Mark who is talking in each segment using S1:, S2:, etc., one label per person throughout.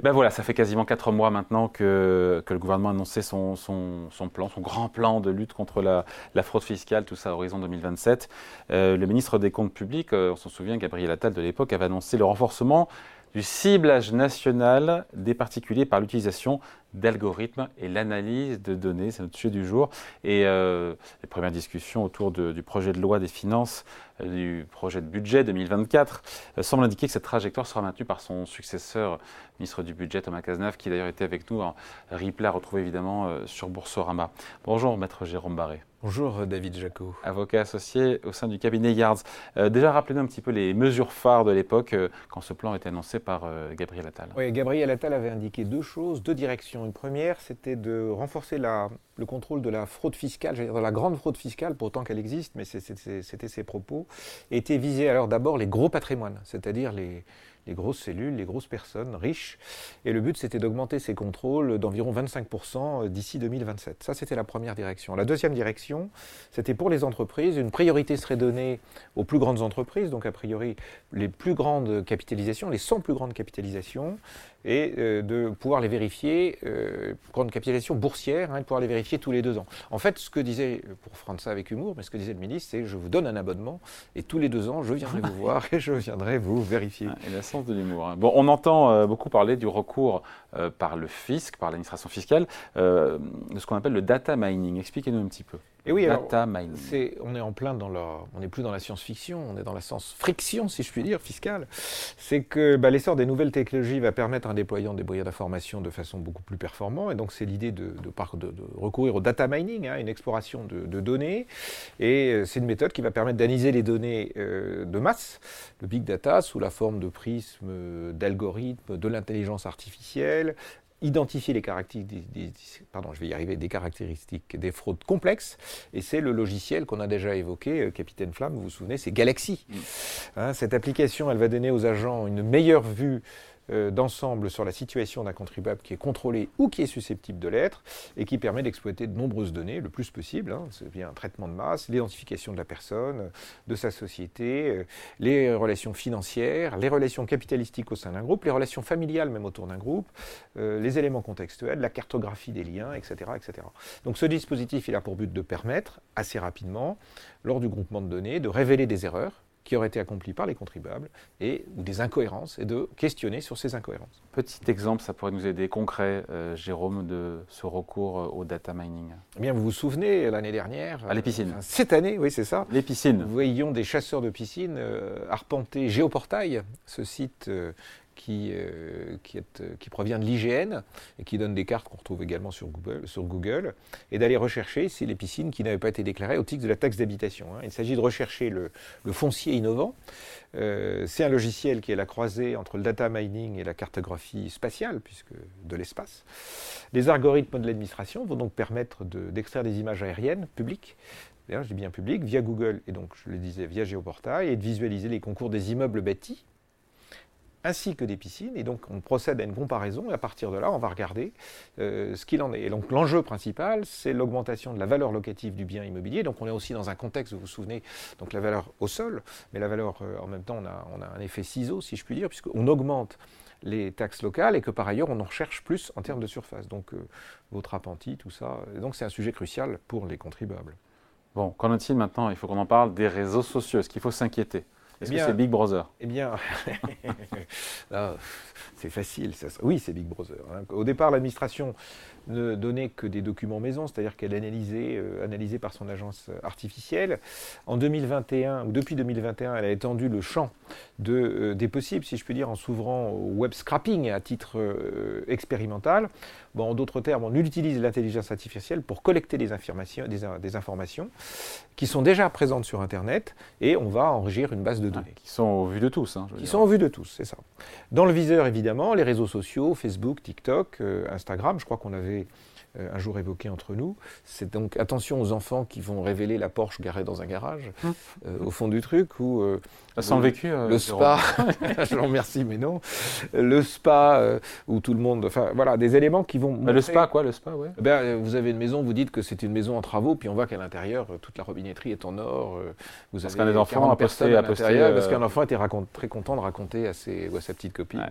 S1: Et ben voilà, ça fait quasiment quatre mois maintenant que, le gouvernement a annoncé son, son, plan, son grand plan de lutte contre la, fraude fiscale, tout ça à horizon 2027. Euh, le ministre des Comptes publics, euh, on s'en souvient, Gabriel Attal de l'époque, avait annoncé le renforcement du ciblage national des particuliers par l'utilisation d'algorithmes et l'analyse de données. C'est notre sujet du jour. Et euh, les premières discussions autour du projet de loi des finances, euh, du projet de budget 2024, euh, semblent indiquer que cette trajectoire sera maintenue par son successeur, ministre du Budget, Thomas Cazenave, qui d'ailleurs était avec nous en replay à retrouver évidemment sur Boursorama. Bonjour, maître Jérôme Barré.
S2: Bonjour David Jacot.
S1: Avocat associé au sein du cabinet Yards. déjà, rappelez-nous un petit peu les mesures phares de l'époque quand ce plan a été annoncé par Gabriel Attal.
S2: Oui, Gabriel Attal avait indiqué deux choses, deux directions une première, c'était de renforcer le contrôle de la fraude fiscale, j'allais dire de la grande fraude fiscale, pour autant qu'elle existe, mais c'était ses propos, et était visé alors d'abord les gros patrimoines, c'est-à-dire les, les grosses cellules, les grosses personnes riches. Et le but, c'était d'augmenter ces contrôles d'environ 25% d'ici 2027. Ça, c'était la première direction. La deuxième direction, c'était pour les entreprises. Une priorité serait donnée aux plus grandes entreprises, donc a priori les plus grandes capitalisations, les 100 plus grandes capitalisations, et euh, de pouvoir les vérifier, euh, grande capitalisation boursière, hein, de pouvoir les vérifier tous les deux ans. En fait, ce que disait, pour prendre ça avec humour, mais ce que disait le ministre, c'est je vous donne un abonnement, et tous les deux ans, je viendrai vous voir et je viendrai vous vérifier.
S1: Ah, et la sens de l'humour. Hein. Bon, on entend euh, beaucoup parler du recours par le fisc, par l'administration fiscale, de ce qu'on appelle le data mining. Expliquez-nous un petit peu.
S2: Et oui, Data mining. on est en plein dans la, on n'est plus dans la science-fiction, on est dans la science-friction, si je puis dire, fiscale. C'est que bah, l'essor des nouvelles technologies va permettre un déployant des moyens d'information de façon beaucoup plus performant. Et donc, c'est l'idée de, de, recourir au data mining, hein, une exploration de, données. Et euh, c'est une méthode qui va permettre d'analyser les données euh, de masse, le big data, sous la forme de prismes, d'algorithmes, de l'intelligence artificielle, identifier les caractéristiques, des, pardon, je vais y arriver, des caractéristiques des fraudes complexes. Et c'est le logiciel qu'on a déjà évoqué, euh, Capitaine Flamme, vous vous souvenez, c'est Galaxy. Mm. Hein, cette application, elle va donner aux agents une meilleure vue euh, d'ensemble sur la situation d'un contribuable qui est contrôlé ou qui est susceptible de l'être et qui permet d'exploiter de nombreuses données le plus possible. Hein. C'est bien un traitement de masse, l'identification de la personne, de sa société, euh, les relations financières, les relations capitalistiques au sein d'un groupe, les relations familiales même autour d'un groupe, euh, les éléments contextuels, la cartographie des liens, etc., etc. Donc ce dispositif, il a pour but de permettre assez rapidement, lors du groupement de données, de révéler des erreurs qui auraient été accomplis par les contribuables et, ou des incohérences et de questionner sur ces incohérences.
S1: Petit exemple, ça pourrait nous aider concret, euh, Jérôme, de ce recours euh, au data mining.
S2: Eh bien, vous vous souvenez, l'année dernière.
S1: À les piscines.
S2: Euh, cette année, oui, c'est ça.
S1: Les piscines.
S2: Nous voyions des chasseurs de piscines arpenter Géoportail, ce site qui, euh, euh, qui, provient de l'IGN et qui donne des cartes qu'on retrouve également sur Google, et d'aller rechercher si les piscines qui n'avaient pas été déclarées au titre de la taxe d'habitation. Hein. Il s'agit de rechercher le, foncier innovant. Euh, c'est un logiciel qui est la croisée entre le data mining et la cartographie spatiale, puisque de l'espace. Les algorithmes de l'administration vont donc permettre d'extraire des images aériennes publiques je dis bien publiques, via Google et donc, je le disais, via Géoportail, et de visualiser les concours des immeubles bâtis ainsi que des piscines. Et donc, on procède à une comparaison et à partir de là, on va regarder euh, ce qu'il en est. Et donc, l'enjeu principal, c'est l'augmentation de la valeur locative du bien immobilier. Donc, on est aussi dans un contexte, vous vous souvenez, donc la valeur au sol, mais la valeur, euh, en même temps, on a, on a un effet ciseau, si je puis dire, puisqu'on augmente les taxes locales et que par ailleurs, on en recherche plus en termes de surface. Donc, euh, votre appentis, tout ça. donc, c'est un sujet crucial pour les contribuables.
S1: Bon, qu'en est-il maintenant? Il faut qu'on en parle des réseaux sociaux. Est-ce qu'il faut s'inquiéter? Est-ce que c'est Big Brother?
S2: Eh bien, c'est facile. Ça. Oui, c'est Big Brother. Hein. Au départ, l'administration ne donnait que des documents maison, c'est-à-dire qu'elle analysait, euh, analysée par son agence artificielle. En 2021, ou depuis 2021, elle a étendu le champ de, euh, des possibles, si je puis dire, en s'ouvrant au web scrapping à titre euh, expérimental. Bon, en d'autres termes, on utilise l'intelligence artificielle pour collecter des informations, des, informations qui sont déjà présentes sur Internet et on va enrichir une base de données.
S1: qui sont au vu de tous. Hein,
S2: qui sont au vu de tous, c'est ça. Dans le viseur, évidemment, les réseaux sociaux, Facebook, TikTok, euh, Instagram. Je crois qu'on avait un jour évoqué entre nous. C'est donc attention aux enfants qui vont révéler la Porsche garée dans un garage, hum. au fond du truc, ou
S1: sans le vécu,
S2: le spa. je vous remercie, mais non. Le spa où tout le monde, enfin voilà, des éléments qui vont.
S1: Le spa, quoi, le spa, ouais.
S2: Ben, vous avez une maison, vous dites que c'est une maison en travaux, puis on voit qu'à l'intérieur, toute la robinetterie est en or.
S1: vous parce avez qu'un enfants a posté, à
S2: l'intérieur, parce qu'un enfant était très content de raconter à, ses, à sa petite copine.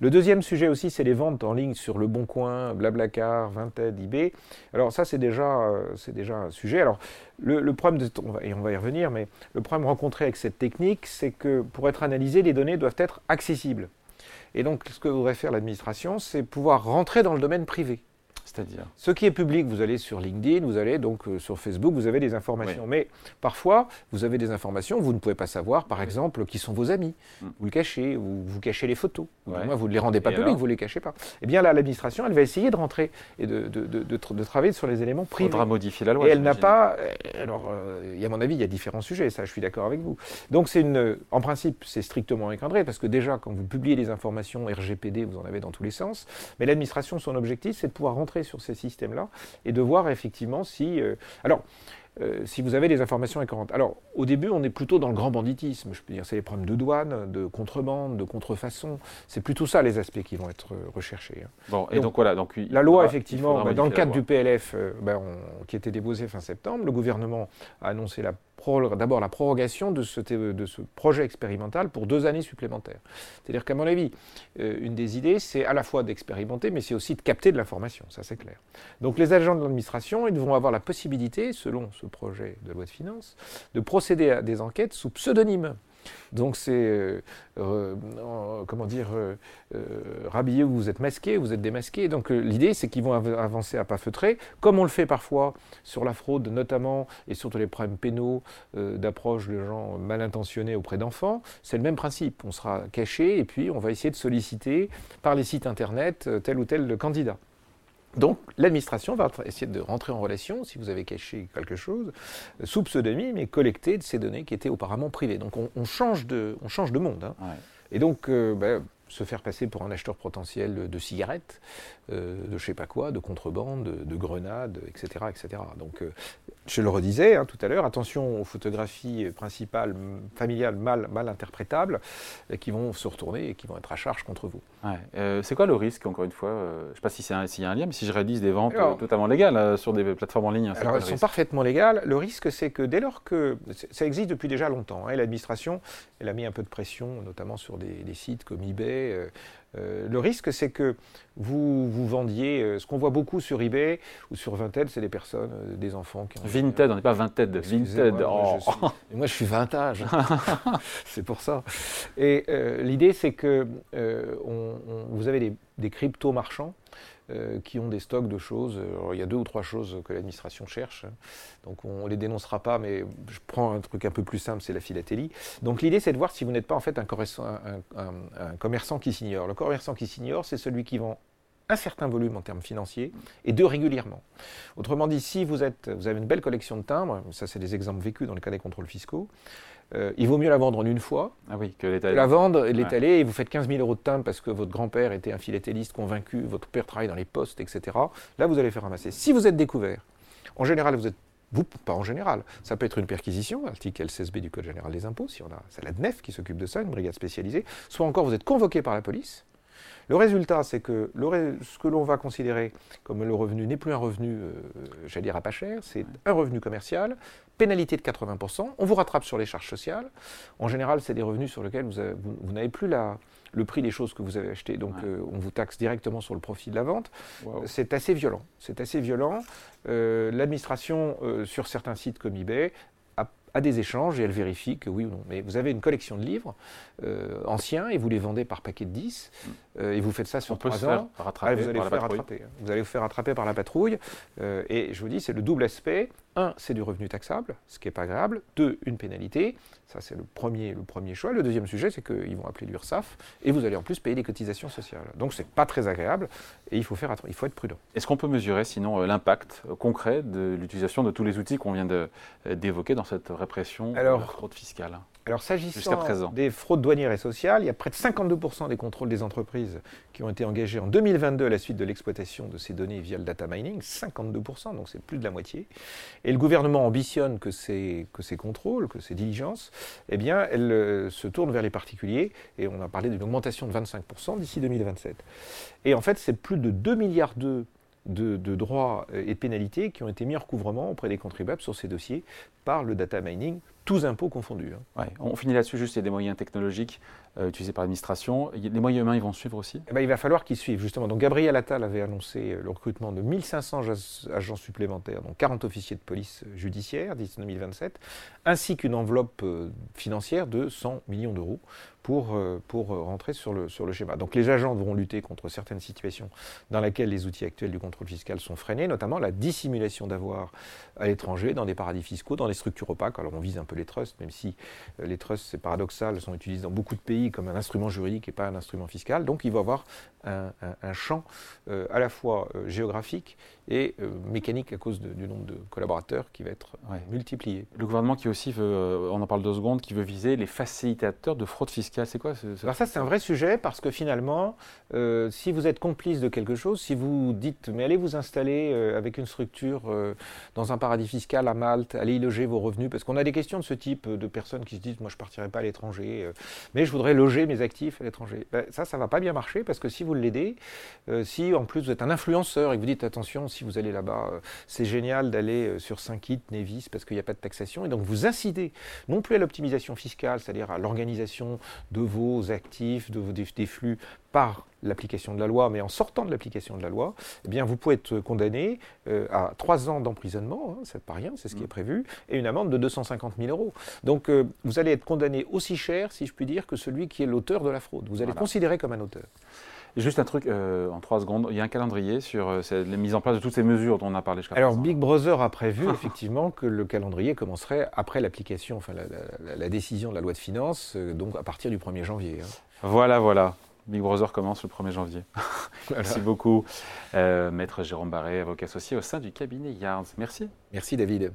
S2: Le deuxième sujet aussi, c'est les ventes en ligne sur Le Bon Coin, Blablacar, Vinted, eBay. Alors ça, c'est déjà, euh, c'est déjà un sujet. Alors le, problème, on va y revenir, mais le problème rencontré avec cette technique, c'est que pour être analysé, les données doivent être accessibles. Et donc, ce que voudrait faire l'administration, c'est pouvoir rentrer dans le domaine privé.
S1: C'est-à-dire
S2: Ce qui est public, vous allez sur LinkedIn, vous allez donc euh, sur Facebook, vous avez des informations. Mais parfois, vous avez des informations, vous ne pouvez pas savoir, par exemple, qui sont vos amis. Mm. Vous le cachez, ou vous cachez les photos. vous ne les rendez pas publics, vous ne les cachez pas. Eh bien là, l'administration, elle va essayer de rentrer et de, de, de, travailler sur les éléments privés. Il
S1: faudra modifier la loi.
S2: Et elle n'a pas. Euh, alors, il a, à mon avis, il y a différents sujets, ça, je suis d'accord avec vous. Donc, c'est une. En principe, c'est strictement encadré, parce que déjà, quand vous publiez des informations RGPD, vous en avez dans tous les sens. Mais l'administration, son objectif, c'est de pouvoir rentrer sur ces systèmes-là et de voir effectivement si... Euh, alors, euh, si vous avez des informations écœurantes. Alors, au début, on est plutôt dans le grand banditisme. Je peux dire, c'est les problèmes de douane, de contrebande, de contrefaçon. C'est plutôt ça les aspects qui vont être euh, recherchés. Hein.
S1: Bon, et donc, voilà. Donc,
S2: la loi, effectivement, bah, dans le cadre du PLF ben, qui était déposé fin septembre, le gouvernement a annoncé la d'abord la prorogation de ce, projet expérimental pour deux années supplémentaires. C'est-à-dire qu'à mon avis, euh, une des idées, c'est à la fois d'expérimenter, mais c'est aussi de capter de l'information, ça c'est clair. Donc les agents de l'administration, ils vont avoir la possibilité, selon ce projet de loi de finances, de procéder à des enquêtes sous pseudonyme. Donc c'est, euh, euh, comment dire, euh, rhabillé vous êtes masqué, vous êtes démasqué. Donc l'idée, c'est qu'ils vont avancer à pas feutrés, comme on le fait parfois sur la fraude notamment, et surtout les problèmes pénaux d'approche de gens mal intentionnés auprès d'enfants. C'est le même principe. On sera caché et puis on va essayer de solliciter par les sites internet tel ou tel candidat. Donc l'administration va essayer de rentrer en relation, si vous avez caché quelque chose, sous pseudonyme, et collecter de ces données qui étaient auparavant privées. Donc on, change, de, on change de monde. Hein. Et donc, euh, ben, se faire passer pour un acheteur potentiel de cigarettes, euh, de je sais pas quoi, de contrebande, de, grenades, etc., etc. Donc, euh, je le redisais hein, tout à l'heure, attention aux photographies principales familiales mal, mal interprétables qui vont se retourner et qui vont être à charge contre vous.
S1: Euh, c'est quoi le risque, encore une fois Je ne sais pas s'il y a un lien, mais si je réalise des ventes totalement légales sur des plateformes en ligne.
S2: Alors, elles sont parfaitement légales. Le risque, c'est que dès lors que. Ça existe depuis déjà longtemps. Hein, L'administration, elle a mis un peu de pression, notamment sur des, des sites comme eBay. Euh, le risque, c'est que vous, vous vendiez, euh, ce qu'on voit beaucoup sur eBay ou sur Vinted, c'est des personnes, euh, des enfants qui
S1: ont... Vinted, on n'est pas Vinted, Vinted.
S2: Moi, je oh. suis, moi, je suis vintage, c'est pour ça. Et l'idée, c'est que vous avez des, des crypto marchands euh, qui ont des stocks de choses. il y a deux ou trois choses que l'administration cherche. Donc on ne les dénoncera pas, mais je prends un truc un peu plus simple, c'est la philatélie. Donc l'idée, c'est de voir si vous n'êtes pas en fait un, un, commerçant qui s'ignore. Le commerçant qui s'ignore, c'est celui qui vend un certain volume en termes financiers et deux régulièrement. Autrement dit, si vous, êtes, vous avez une belle collection de timbres, ça c'est des exemples vécus dans le cas des contrôles fiscaux, euh, il vaut mieux la vendre en une fois
S1: ah oui, que l'étaler.
S2: La vendre, l'étaler, et vous faites 15 000 euros de timbre parce que votre grand-père était un philatéliste convaincu, votre père travaille dans les postes, etc. Là, vous allez faire ramasser. Si vous êtes découvert, en général, vous êtes vous, pas en général. Ça peut être une perquisition, article L16B du Code général des impôts, si on a, c'est la DNEF qui s'occupe de ça, une brigade spécialisée. Soit encore, vous êtes convoqué par la police, le résultat, c'est que ce que l'on va considérer comme le revenu n'est plus un revenu, euh, j'allais dire à pas cher, c'est un revenu commercial, pénalité de 80%, on vous rattrape sur les charges sociales. En général, c'est des revenus sur lesquels vous, n'avez plus le prix des choses que vous avez achetées, donc euh, on vous taxe directement sur le profit de la vente. C'est assez violent. C'est assez violent. Euh, l'administration, sur certains sites comme eBay, a des échanges et elle vérifie que oui ou non. Mais vous avez une collection de livres anciens et vous les vendez par paquet de 10. Euh, et vous faites ça sur trois ans,
S1: ah,
S2: vous allez vous faire rattraper. Hein. Vous allez vous faire rattraper par la patrouille. Euh, et je vous dis, c'est le double aspect. Un, c'est du revenu taxable, ce qui n'est pas agréable. Deux, une pénalité. Ça, c'est le premier, le premier choix. Le deuxième sujet, c'est qu'ils vont appeler l'URSSAF et vous allez en plus payer des cotisations sociales. Donc, c'est pas très agréable et il faut, faire, il faut être prudent.
S1: Est-ce qu'on peut mesurer sinon euh, l'impact concret de l'utilisation de tous les outils qu'on vient d'évoquer dans cette répression de la fraude fiscale?
S2: Alors s'agissant des fraudes douanières et sociales, il y a près de 52% des contrôles des entreprises qui ont été engagés en 2022 à la suite de l'exploitation de ces données via le data mining, 52%, donc c'est plus de la moitié. Et le gouvernement ambitionne que ces, que ces contrôles, que ces diligences, eh bien, elles euh, se tournent vers les particuliers, et on a parlé d'une augmentation de 25% d'ici 2027. Et en fait, c'est plus de 2 milliards de de, droits et de pénalités qui ont été mis en recouvrement auprès des contribuables sur ces dossiers par le data mining tous impôts confondus.
S1: Hein. on finit là-dessus, juste il y a des moyens technologiques euh, utilisés par l'administration. Les moyens humains, ils vont suivre aussi?
S2: Eh ben, Il va falloir qu'ils suivent, justement. Donc Gabriel Attal avait annoncé euh, le recrutement de 1500 agents supplémentaires, donc 40 officiers de police judiciaire d'ici 2027, ainsi qu'une enveloppe euh, financière de 100 millions d'euros pour, pour rentrer sur le, sur le schéma. Donc les agents devront lutter contre certaines situations dans lesquelles les outils actuels du contrôle fiscal sont freinés, notamment la dissimulation d'avoir à l'étranger, dans des paradis fiscaux, dans des structures opaques. Alors on vise un peu les trusts, même si euh, les trusts, c'est paradoxal, sont utilisés dans beaucoup de pays comme un instrument juridique et pas un instrument fiscal. Donc il va y avoir un, champ euh, à la fois euh, géographique et mécanique à cause du nombre de collaborateurs qui va être multiplié.
S1: Le gouvernement qui aussi veut, on en parle deux secondes, qui veut viser les facilitateurs de fraude fiscale. C'est quoi
S2: Alors ça c'est un vrai sujet parce que finalement, si vous êtes complice de quelque chose, si vous dites mais allez vous installer avec une structure dans un paradis fiscal à Malte, allez y loger vos revenus, parce qu'on a des questions de ce type de personnes qui se disent moi je partirai pas à l'étranger, mais je voudrais loger mes actifs à l'étranger. Ben, ça, ça va pas bien marcher parce que si vous l'aidez, euh, si en plus vous êtes un influenceur et que vous dites attention, si vous allez là-bas, euh, c'est génial d'aller euh, sur Saint-Kitts, Nevis, parce qu'il n'y a pas de taxation, et donc vous incitez non plus à l'optimisation fiscale, c'est-à-dire à, l'organisation de vos actifs, de vos, des flux par l'application de la loi, mais en sortant de l'application de la loi, eh bien, vous pouvez être condamné à trois ans d'emprisonnement, hein, c'est pas rien, c'est ce qui est mmh. prévu, et une amende de 250 000 euros. Donc, vous allez être condamné aussi cher, si je puis dire, que celui qui est l'auteur de la fraude. Vous allez être considéré comme un auteur.
S1: Juste un truc euh, en trois secondes. Il y a un calendrier sur euh, la mise en place de toutes ces mesures dont on a parlé
S2: jusqu'à Alors, Big Brother a prévu effectivement que le calendrier commencerait après l'application, enfin la, décision de la loi de finances, euh, donc à partir du 1er janvier. Hein.
S1: Voilà, voilà. Big Brother commence le 1er janvier. Merci beaucoup, Maître Jérôme Barré, avocat associé au sein du cabinet Yards. Merci.
S2: Merci David.